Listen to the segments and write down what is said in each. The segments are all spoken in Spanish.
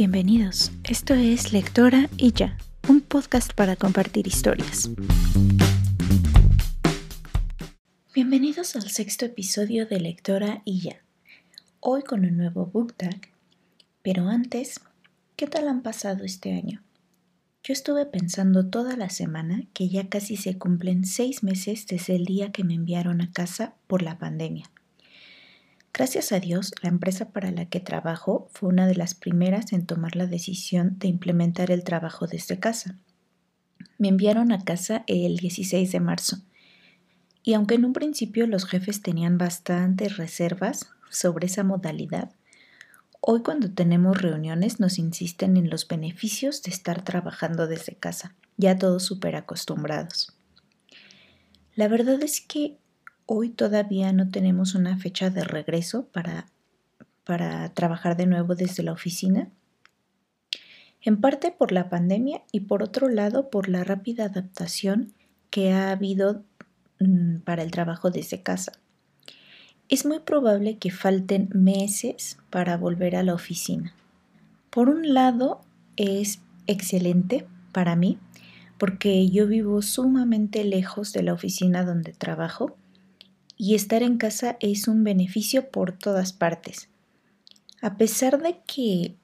Bienvenidos, esto es Lectora y ya, un podcast para compartir historias. Bienvenidos al sexto episodio de Lectora y ya, hoy con un nuevo book tag, pero antes, ¿qué tal han pasado este año? Yo estuve pensando toda la semana que ya casi se cumplen seis meses desde el día que me enviaron a casa por la pandemia. Gracias a Dios, la empresa para la que trabajo fue una de las primeras en tomar la decisión de implementar el trabajo desde casa. Me enviaron a casa el 16 de marzo. Y aunque en un principio los jefes tenían bastantes reservas sobre esa modalidad, hoy cuando tenemos reuniones nos insisten en los beneficios de estar trabajando desde casa, ya todos súper acostumbrados. La verdad es que Hoy todavía no tenemos una fecha de regreso para, para trabajar de nuevo desde la oficina. En parte por la pandemia y por otro lado por la rápida adaptación que ha habido mm, para el trabajo desde casa. Es muy probable que falten meses para volver a la oficina. Por un lado, es excelente para mí porque yo vivo sumamente lejos de la oficina donde trabajo y estar en casa es un beneficio por todas partes. A pesar de que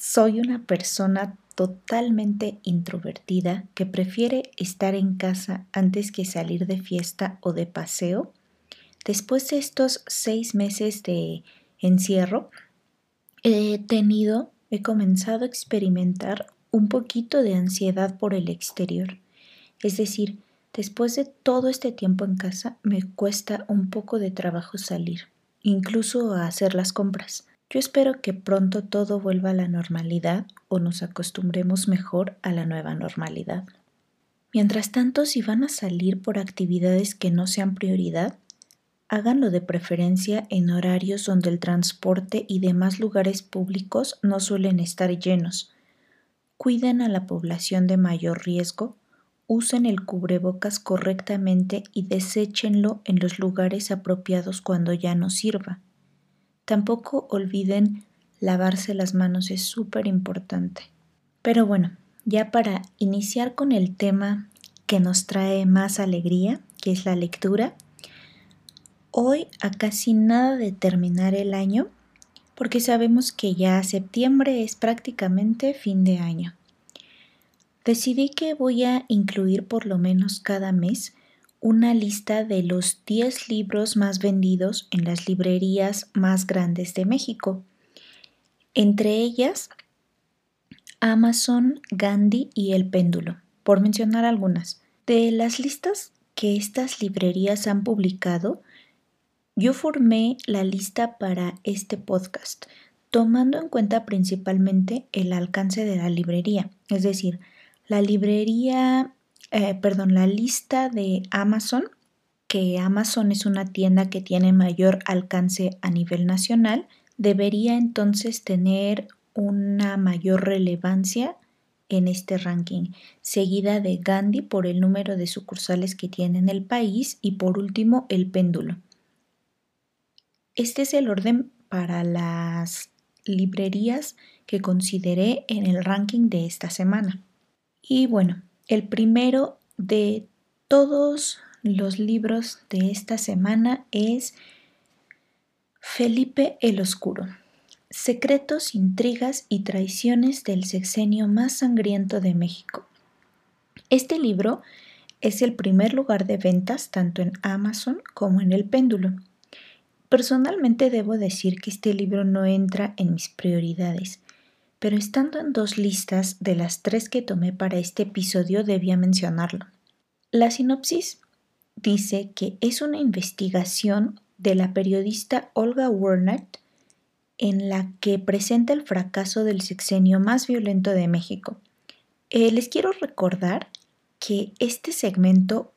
soy una persona totalmente introvertida que prefiere estar en casa antes que salir de fiesta o de paseo, después de estos seis meses de encierro, he tenido, he comenzado a experimentar un poquito de ansiedad por el exterior. Es decir, Después de todo este tiempo en casa, me cuesta un poco de trabajo salir, incluso a hacer las compras. Yo espero que pronto todo vuelva a la normalidad o nos acostumbremos mejor a la nueva normalidad. Mientras tanto, si van a salir por actividades que no sean prioridad, háganlo de preferencia en horarios donde el transporte y demás lugares públicos no suelen estar llenos. Cuiden a la población de mayor riesgo Usen el cubrebocas correctamente y deséchenlo en los lugares apropiados cuando ya no sirva. Tampoco olviden lavarse las manos, es súper importante. Pero bueno, ya para iniciar con el tema que nos trae más alegría, que es la lectura, hoy a casi nada de terminar el año, porque sabemos que ya septiembre es prácticamente fin de año. Decidí que voy a incluir por lo menos cada mes una lista de los 10 libros más vendidos en las librerías más grandes de México. Entre ellas, Amazon, Gandhi y El Péndulo, por mencionar algunas. De las listas que estas librerías han publicado, yo formé la lista para este podcast, tomando en cuenta principalmente el alcance de la librería, es decir, la librería, eh, perdón, la lista de Amazon, que Amazon es una tienda que tiene mayor alcance a nivel nacional, debería entonces tener una mayor relevancia en este ranking, seguida de Gandhi por el número de sucursales que tiene en el país y por último el péndulo. Este es el orden para las librerías que consideré en el ranking de esta semana. Y bueno, el primero de todos los libros de esta semana es Felipe el Oscuro. Secretos, intrigas y traiciones del sexenio más sangriento de México. Este libro es el primer lugar de ventas tanto en Amazon como en el péndulo. Personalmente debo decir que este libro no entra en mis prioridades, pero estando en dos listas de las tres que tomé para este episodio debía mencionarlo. La sinopsis dice que es una investigación de la periodista Olga Werner en la que presenta el fracaso del sexenio más violento de México. Eh, les quiero recordar que este segmento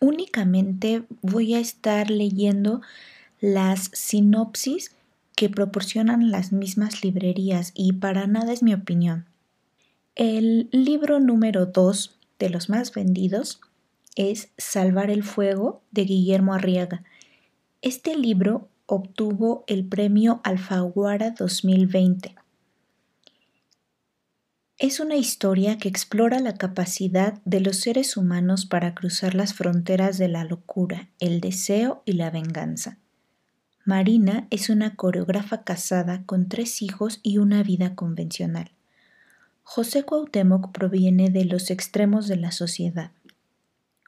únicamente voy a estar leyendo las sinopsis que proporcionan las mismas librerías y para nada es mi opinión. El libro número 2 de los más vendidos es Salvar el Fuego de Guillermo Arriaga. Este libro obtuvo el premio Alfaguara 2020. Es una historia que explora la capacidad de los seres humanos para cruzar las fronteras de la locura, el deseo y la venganza. Marina es una coreógrafa casada con tres hijos y una vida convencional. José Cuauhtémoc proviene de los extremos de la sociedad.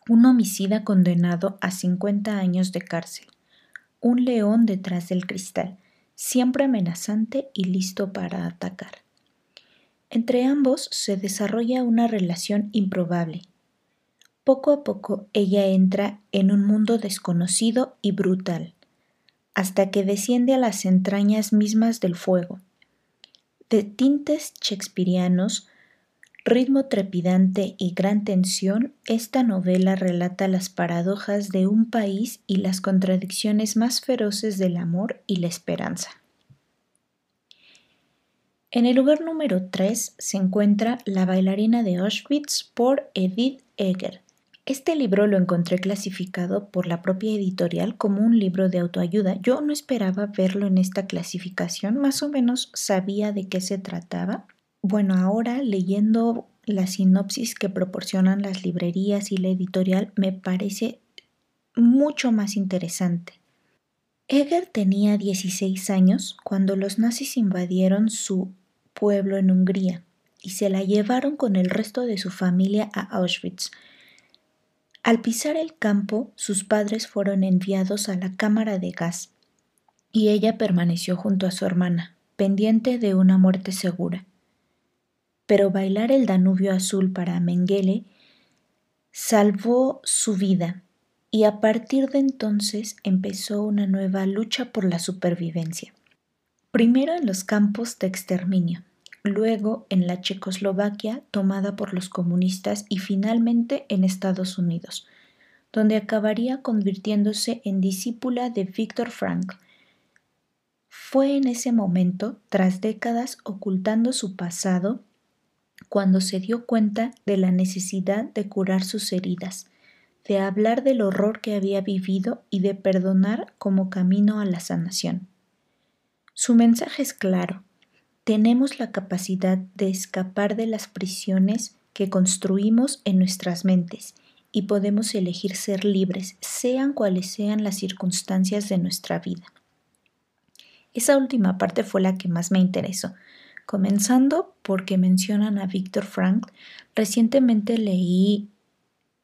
Un homicida condenado a 50 años de cárcel. Un león detrás del cristal, siempre amenazante y listo para atacar. Entre ambos se desarrolla una relación improbable. Poco a poco ella entra en un mundo desconocido y brutal, hasta que desciende a las entrañas mismas del fuego. De tintes shakespearianos, ritmo trepidante y gran tensión, esta novela relata las paradojas de un país y las contradicciones más feroces del amor y la esperanza. En el lugar número 3 se encuentra La bailarina de Auschwitz por Edith Eger. Este libro lo encontré clasificado por la propia editorial como un libro de autoayuda. Yo no esperaba verlo en esta clasificación, más o menos sabía de qué se trataba. Bueno, ahora leyendo la sinopsis que proporcionan las librerías y la editorial me parece mucho más interesante. Eger tenía 16 años cuando los nazis invadieron su pueblo en Hungría y se la llevaron con el resto de su familia a Auschwitz. Al pisar el campo, sus padres fueron enviados a la cámara de gas y ella permaneció junto a su hermana, pendiente de una muerte segura. Pero bailar el Danubio azul para Mengele salvó su vida y a partir de entonces empezó una nueva lucha por la supervivencia. Primero en los campos de exterminio, luego en la Checoslovaquia tomada por los comunistas y finalmente en Estados Unidos, donde acabaría convirtiéndose en discípula de Viktor Frankl. Fue en ese momento, tras décadas ocultando su pasado, cuando se dio cuenta de la necesidad de curar sus heridas, de hablar del horror que había vivido y de perdonar como camino a la sanación. Su mensaje es claro, tenemos la capacidad de escapar de las prisiones que construimos en nuestras mentes y podemos elegir ser libres, sean cuales sean las circunstancias de nuestra vida. Esa última parte fue la que más me interesó, comenzando porque mencionan a Víctor Frank. Recientemente leí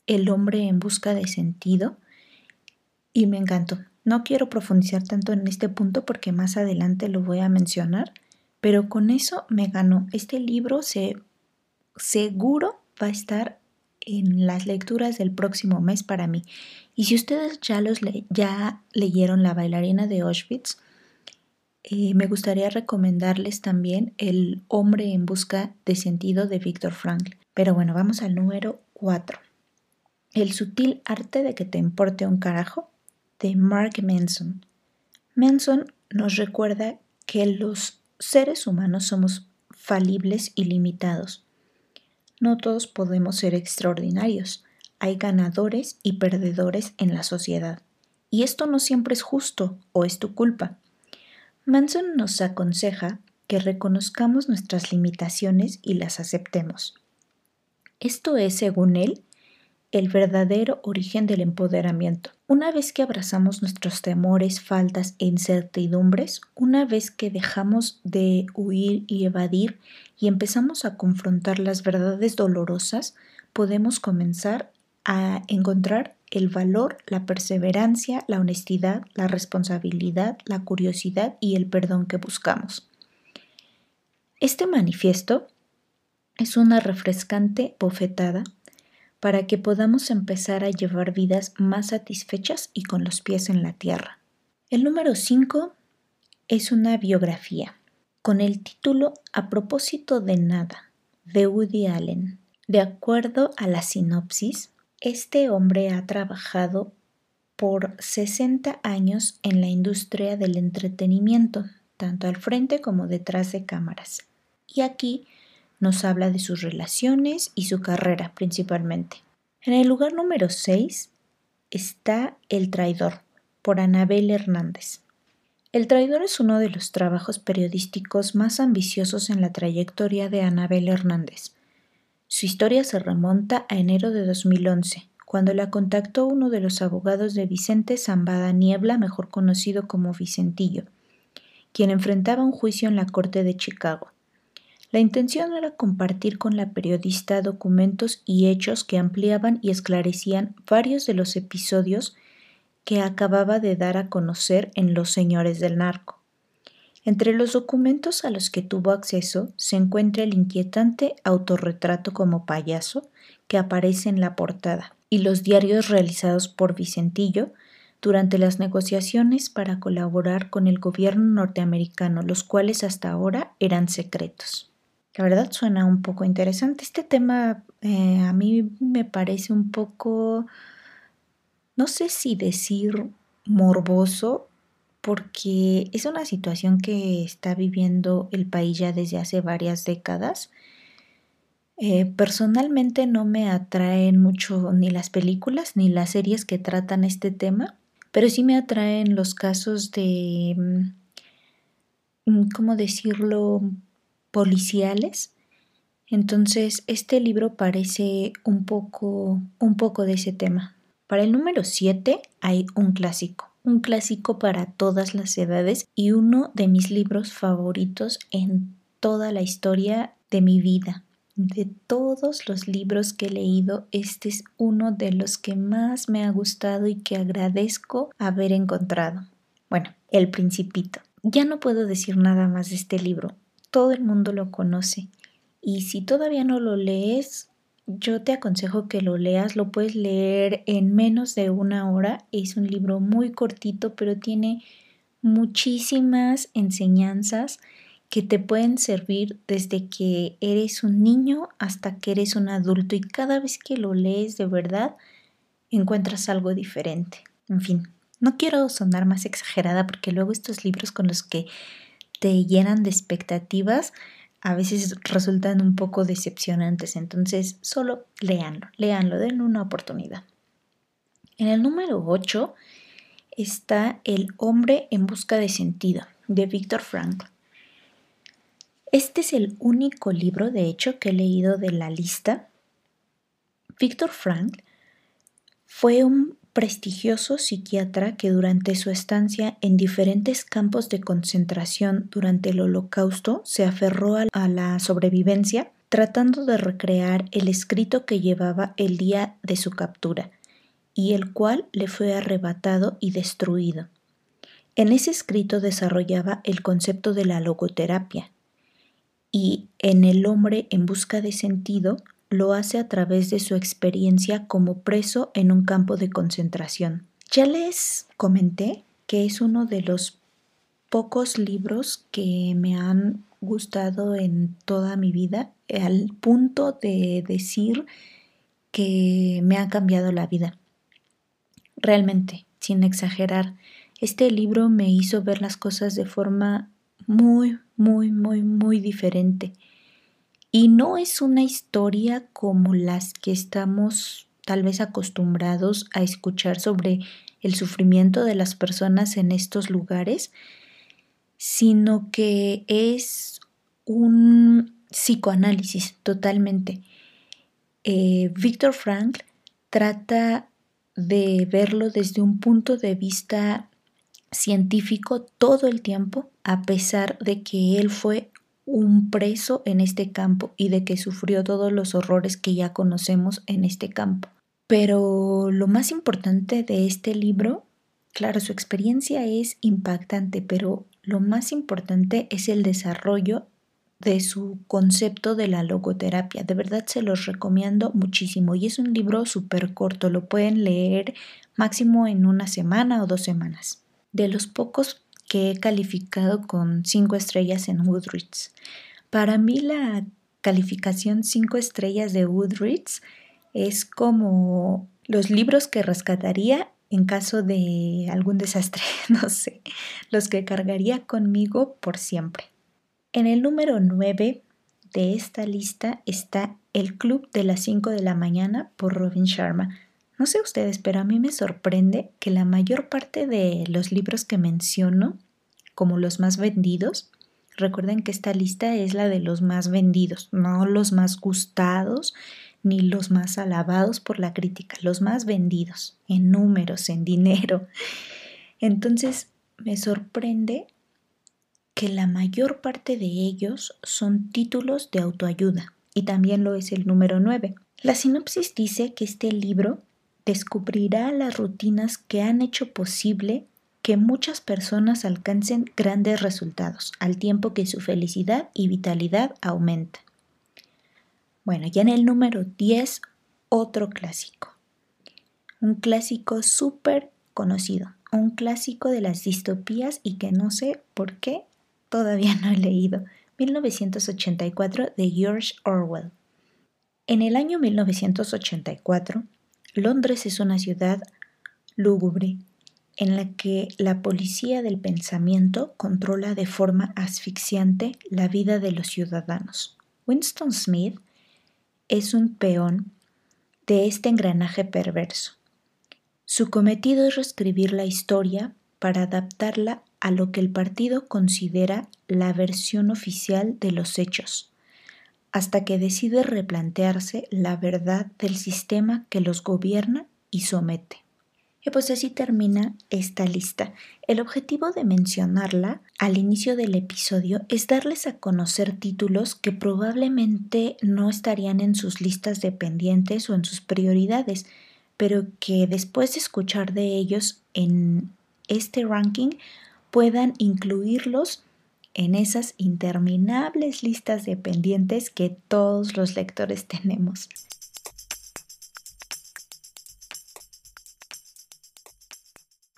El hombre en busca de sentido y me encantó. No quiero profundizar tanto en este punto porque más adelante lo voy a mencionar, pero con eso me ganó. Este libro se, seguro va a estar en las lecturas del próximo mes para mí. Y si ustedes ya, los ya leyeron La bailarina de Auschwitz, eh, me gustaría recomendarles también El hombre en busca de sentido de Víctor Frankl. Pero bueno, vamos al número 4. El sutil arte de que te importe un carajo de Mark Manson. Manson nos recuerda que los seres humanos somos falibles y limitados. No todos podemos ser extraordinarios. Hay ganadores y perdedores en la sociedad. Y esto no siempre es justo o es tu culpa. Manson nos aconseja que reconozcamos nuestras limitaciones y las aceptemos. Esto es, según él, el verdadero origen del empoderamiento. Una vez que abrazamos nuestros temores, faltas e incertidumbres, una vez que dejamos de huir y evadir y empezamos a confrontar las verdades dolorosas, podemos comenzar a encontrar el valor, la perseverancia, la honestidad, la responsabilidad, la curiosidad y el perdón que buscamos. Este manifiesto es una refrescante bofetada para que podamos empezar a llevar vidas más satisfechas y con los pies en la tierra. El número 5 es una biografía con el título A propósito de nada de Woody Allen. De acuerdo a la sinopsis, este hombre ha trabajado por 60 años en la industria del entretenimiento, tanto al frente como detrás de cámaras. Y aquí nos habla de sus relaciones y su carrera principalmente. En el lugar número 6 está El traidor, por Anabel Hernández. El traidor es uno de los trabajos periodísticos más ambiciosos en la trayectoria de Anabel Hernández. Su historia se remonta a enero de 2011, cuando la contactó uno de los abogados de Vicente Zambada Niebla, mejor conocido como Vicentillo, quien enfrentaba un juicio en la Corte de Chicago. La intención era compartir con la periodista documentos y hechos que ampliaban y esclarecían varios de los episodios que acababa de dar a conocer en Los Señores del Narco. Entre los documentos a los que tuvo acceso se encuentra el inquietante autorretrato como payaso que aparece en la portada y los diarios realizados por Vicentillo durante las negociaciones para colaborar con el gobierno norteamericano, los cuales hasta ahora eran secretos. La verdad suena un poco interesante. Este tema eh, a mí me parece un poco no sé si decir morboso, porque es una situación que está viviendo el país ya desde hace varias décadas. Eh, personalmente no me atraen mucho ni las películas ni las series que tratan este tema, pero sí me atraen los casos de, mm, ¿cómo decirlo?, policiales. Entonces, este libro parece un poco, un poco de ese tema. Para el número 7 hay un clásico, un clásico para todas las edades y uno de mis libros favoritos en toda la historia de mi vida. De todos los libros que he leído, este es uno de los que más me ha gustado y que agradezco haber encontrado. Bueno, El Principito. Ya no puedo decir nada más de este libro. Todo el mundo lo conoce. Y si todavía no lo lees, yo te aconsejo que lo leas, lo puedes leer en menos de una hora. Es un libro muy cortito, pero tiene muchísimas enseñanzas que te pueden servir desde que eres un niño hasta que eres un adulto y cada vez que lo lees de verdad encuentras algo diferente. En fin, no quiero sonar más exagerada porque luego estos libros con los que te llenan de expectativas a veces resultan un poco decepcionantes, entonces solo léanlo, léanlo, den una oportunidad. En el número 8 está El hombre en busca de sentido, de Víctor Frankl. Este es el único libro, de hecho, que he leído de la lista. Víctor Frankl fue un prestigioso psiquiatra que durante su estancia en diferentes campos de concentración durante el Holocausto se aferró a la sobrevivencia tratando de recrear el escrito que llevaba el día de su captura y el cual le fue arrebatado y destruido. En ese escrito desarrollaba el concepto de la logoterapia y en el hombre en busca de sentido lo hace a través de su experiencia como preso en un campo de concentración. Ya les comenté que es uno de los pocos libros que me han gustado en toda mi vida, al punto de decir que me ha cambiado la vida. Realmente, sin exagerar, este libro me hizo ver las cosas de forma muy, muy, muy, muy diferente. Y no es una historia como las que estamos tal vez acostumbrados a escuchar sobre el sufrimiento de las personas en estos lugares, sino que es un psicoanálisis totalmente. Eh, Víctor Frank trata de verlo desde un punto de vista científico todo el tiempo, a pesar de que él fue un preso en este campo y de que sufrió todos los horrores que ya conocemos en este campo. Pero lo más importante de este libro, claro, su experiencia es impactante, pero lo más importante es el desarrollo de su concepto de la logoterapia. De verdad se los recomiendo muchísimo y es un libro súper corto, lo pueden leer máximo en una semana o dos semanas. De los pocos que he calificado con 5 estrellas en Woodreads. Para mí la calificación 5 estrellas de Woodreads es como los libros que rescataría en caso de algún desastre, no sé, los que cargaría conmigo por siempre. En el número 9 de esta lista está El Club de las 5 de la mañana por Robin Sharma. No sé ustedes, pero a mí me sorprende que la mayor parte de los libros que menciono como los más vendidos. Recuerden que esta lista es la de los más vendidos, no los más gustados ni los más alabados por la crítica, los más vendidos en números, en dinero. Entonces me sorprende que la mayor parte de ellos son títulos de autoayuda y también lo es el número 9. La sinopsis dice que este libro descubrirá las rutinas que han hecho posible que muchas personas alcancen grandes resultados al tiempo que su felicidad y vitalidad aumenta. Bueno, ya en el número 10, otro clásico. Un clásico súper conocido, un clásico de las distopías y que no sé por qué todavía no he leído. 1984 de George Orwell. En el año 1984, Londres es una ciudad lúgubre en la que la policía del pensamiento controla de forma asfixiante la vida de los ciudadanos. Winston Smith es un peón de este engranaje perverso. Su cometido es reescribir la historia para adaptarla a lo que el partido considera la versión oficial de los hechos, hasta que decide replantearse la verdad del sistema que los gobierna y somete. Y pues así termina esta lista. El objetivo de mencionarla al inicio del episodio es darles a conocer títulos que probablemente no estarían en sus listas de pendientes o en sus prioridades, pero que después de escuchar de ellos en este ranking puedan incluirlos en esas interminables listas de pendientes que todos los lectores tenemos.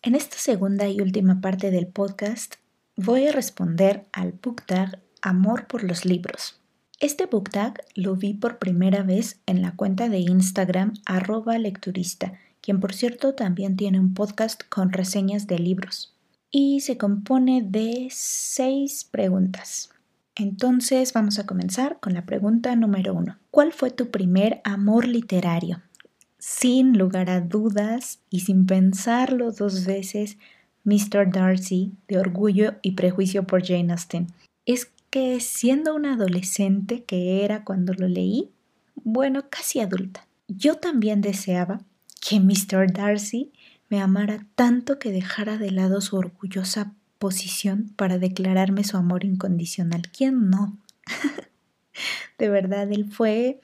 En esta segunda y última parte del podcast voy a responder al book tag Amor por los libros. Este book tag lo vi por primera vez en la cuenta de Instagram arroba lecturista, quien por cierto también tiene un podcast con reseñas de libros. Y se compone de seis preguntas. Entonces vamos a comenzar con la pregunta número uno. ¿Cuál fue tu primer amor literario? sin lugar a dudas y sin pensarlo dos veces, Mr. Darcy de Orgullo y Prejuicio por Jane Austen. Es que siendo una adolescente que era cuando lo leí, bueno, casi adulta, yo también deseaba que Mr. Darcy me amara tanto que dejara de lado su orgullosa posición para declararme su amor incondicional. ¿Quién no? de verdad, él fue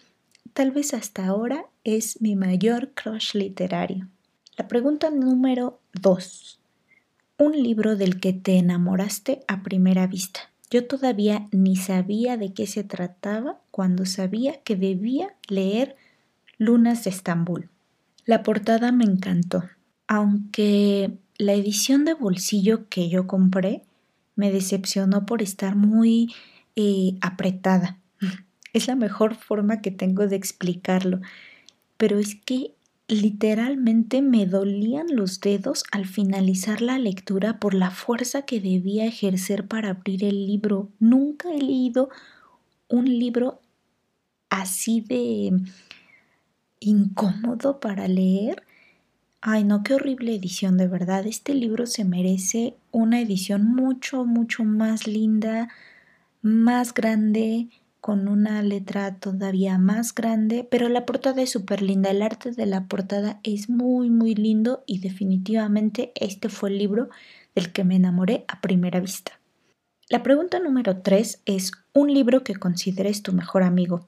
tal vez hasta ahora es mi mayor crush literario. La pregunta número 2. Un libro del que te enamoraste a primera vista. Yo todavía ni sabía de qué se trataba cuando sabía que debía leer Lunas de Estambul. La portada me encantó, aunque la edición de bolsillo que yo compré me decepcionó por estar muy eh, apretada. Es la mejor forma que tengo de explicarlo. Pero es que literalmente me dolían los dedos al finalizar la lectura por la fuerza que debía ejercer para abrir el libro. Nunca he leído un libro así de incómodo para leer. Ay, no, qué horrible edición, de verdad. Este libro se merece una edición mucho, mucho más linda, más grande, con una letra todavía más grande, pero la portada es súper linda, el arte de la portada es muy muy lindo y definitivamente este fue el libro del que me enamoré a primera vista. La pregunta número 3 es un libro que consideres tu mejor amigo.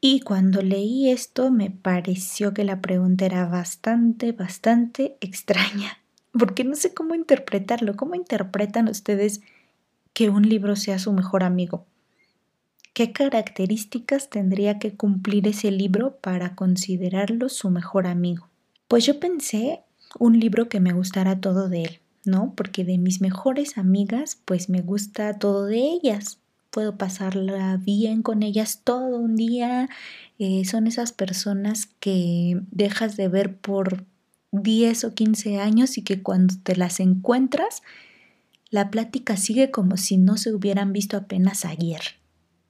Y cuando leí esto me pareció que la pregunta era bastante, bastante extraña, porque no sé cómo interpretarlo. ¿Cómo interpretan ustedes que un libro sea su mejor amigo? ¿Qué características tendría que cumplir ese libro para considerarlo su mejor amigo? Pues yo pensé un libro que me gustara todo de él, ¿no? Porque de mis mejores amigas, pues me gusta todo de ellas. Puedo pasarla bien con ellas todo un día. Eh, son esas personas que dejas de ver por 10 o 15 años y que cuando te las encuentras, la plática sigue como si no se hubieran visto apenas ayer.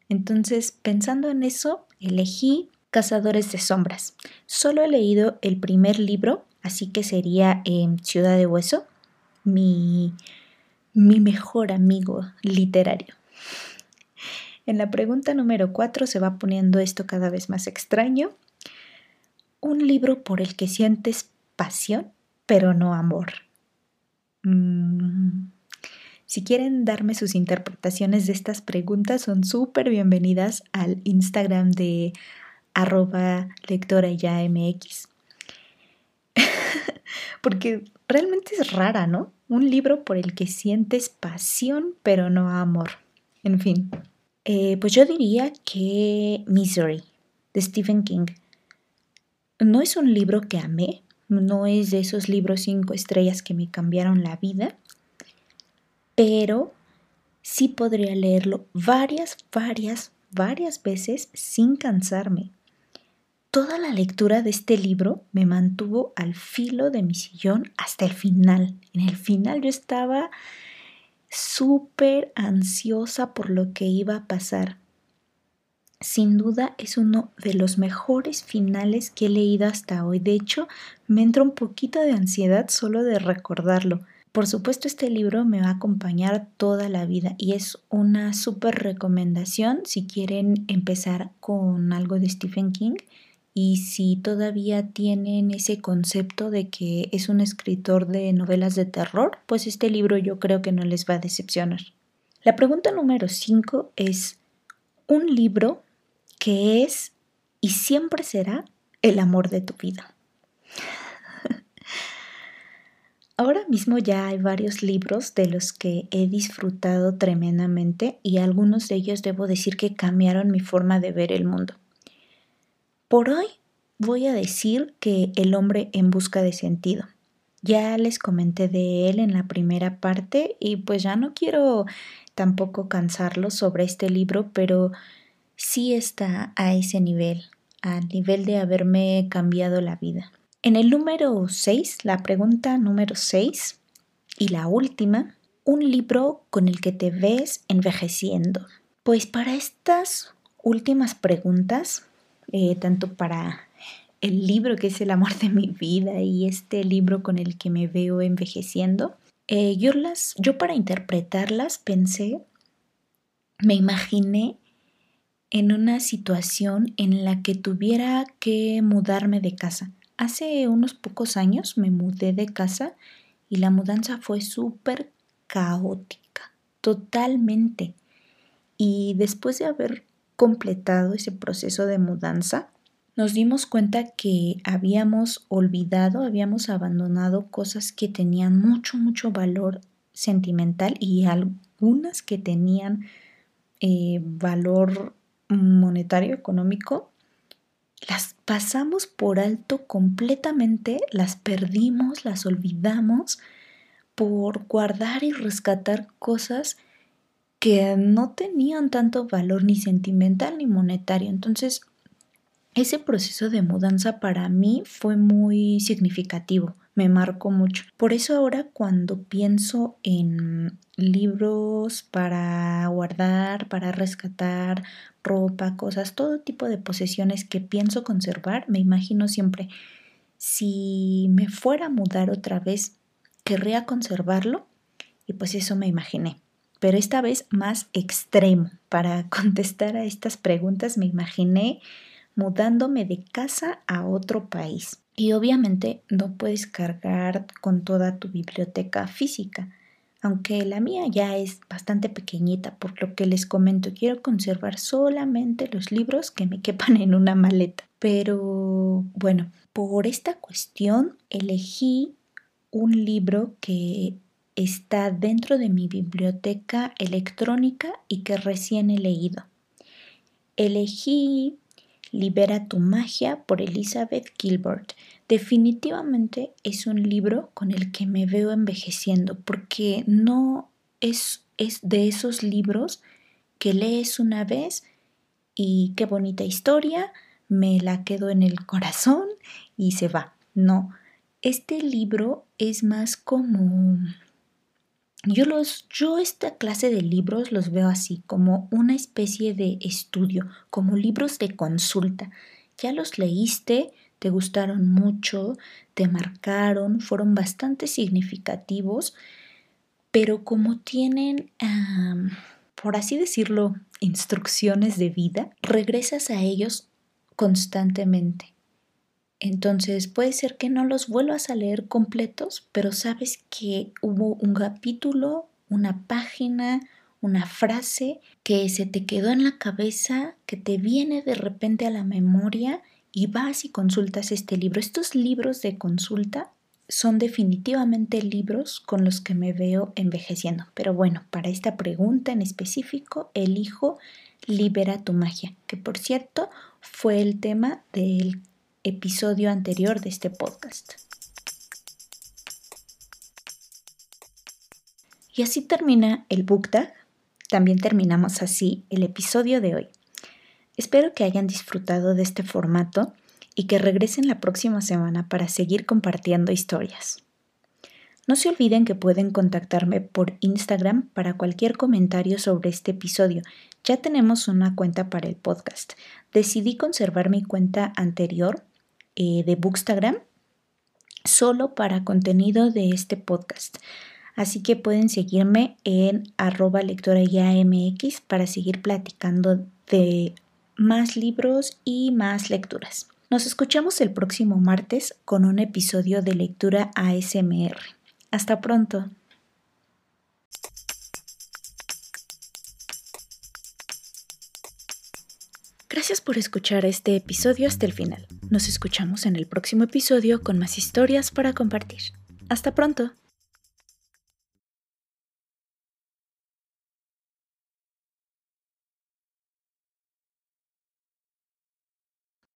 Entonces, pensando en eso, elegí Cazadores de Sombras. Solo he leído el primer libro, así que sería em, Ciudad de Hueso. Mi mi mejor amigo literario. En la pregunta número 4 se va poniendo esto cada vez más extraño. Un libro por el que sientes pasión, pero no amor. Mm. Si quieren darme sus interpretaciones de estas preguntas, son súper bienvenidas al Instagram de arroba lectora ya mx. Porque realmente es rara, ¿no? Un libro por el que sientes pasión, pero no amor. En fin, eh, pues yo diría que Misery, de Stephen King. No es un libro que amé, no es de esos libros cinco estrellas que me cambiaron la vida, pero sí podría leerlo varias, varias, varias veces sin cansarme. Toda la lectura de este libro me mantuvo al filo de mi sillón hasta el final. En el final yo estaba súper ansiosa por lo que iba a pasar. Sin duda es uno de los mejores finales que he leído hasta hoy. De hecho, me entra un poquito de ansiedad solo de recordarlo. Por supuesto, este libro me va a acompañar toda la vida y es una súper recomendación si quieren empezar con algo de Stephen King y si todavía tienen ese concepto de que es un escritor de novelas de terror, pues este libro yo creo que no les va a decepcionar. La pregunta número 5 es, un libro que es y siempre será el amor de tu vida. Ahora mismo ya hay varios libros de los que he disfrutado tremendamente y algunos de ellos debo decir que cambiaron mi forma de ver el mundo. Por hoy voy a decir que El hombre en busca de sentido. Ya les comenté de él en la primera parte y pues ya no quiero tampoco cansarlos sobre este libro, pero sí está a ese nivel, al nivel de haberme cambiado la vida. En el número 6, la pregunta número 6 y la última, un libro con el que te ves envejeciendo. Pues para estas últimas preguntas eh, tanto para el libro que es el amor de mi vida y este libro con el que me veo envejeciendo. Eh, yo, las, yo para interpretarlas pensé, me imaginé en una situación en la que tuviera que mudarme de casa. Hace unos pocos años me mudé de casa y la mudanza fue súper caótica, totalmente. Y después de haber completado ese proceso de mudanza, nos dimos cuenta que habíamos olvidado, habíamos abandonado cosas que tenían mucho, mucho valor sentimental y algunas que tenían eh, valor monetario, económico, las pasamos por alto completamente, las perdimos, las olvidamos por guardar y rescatar cosas que no tenían tanto valor ni sentimental ni monetario. Entonces, ese proceso de mudanza para mí fue muy significativo, me marcó mucho. Por eso ahora cuando pienso en libros para guardar, para rescatar, ropa, cosas, todo tipo de posesiones que pienso conservar, me imagino siempre, si me fuera a mudar otra vez, querría conservarlo y pues eso me imaginé pero esta vez más extremo. Para contestar a estas preguntas me imaginé mudándome de casa a otro país. Y obviamente no puedes cargar con toda tu biblioteca física, aunque la mía ya es bastante pequeñita, por lo que les comento, quiero conservar solamente los libros que me quepan en una maleta. Pero bueno, por esta cuestión elegí un libro que está dentro de mi biblioteca electrónica y que recién he leído. Elegí Libera tu magia por Elizabeth Gilbert. Definitivamente es un libro con el que me veo envejeciendo porque no es, es de esos libros que lees una vez y qué bonita historia, me la quedo en el corazón y se va. No, este libro es más como yo, los, yo esta clase de libros los veo así, como una especie de estudio, como libros de consulta. Ya los leíste, te gustaron mucho, te marcaron, fueron bastante significativos, pero como tienen, por así decirlo, instrucciones de vida, regresas a ellos constantemente. Entonces puede ser que no los vuelvas a leer completos, pero sabes que hubo un capítulo, una página, una frase que se te quedó en la cabeza, que te viene de repente a la memoria y vas y consultas este libro. Estos libros de consulta son definitivamente libros con los que me veo envejeciendo. Pero bueno, para esta pregunta en específico, elijo Libera tu magia, que por cierto fue el tema del episodio anterior de este podcast. Y así termina el book También terminamos así el episodio de hoy. Espero que hayan disfrutado de este formato y que regresen la próxima semana para seguir compartiendo historias. No se olviden que pueden contactarme por Instagram para cualquier comentario sobre este episodio. Ya tenemos una cuenta para el podcast. Decidí conservar mi cuenta anterior eh, de Bookstagram solo para contenido de este podcast. Así que pueden seguirme en arroba lectora MX para seguir platicando de más libros y más lecturas. Nos escuchamos el próximo martes con un episodio de lectura ASMR. Hasta pronto. Gracias por escuchar este episodio hasta el final. Nos escuchamos en el próximo episodio con más historias para compartir. Hasta pronto.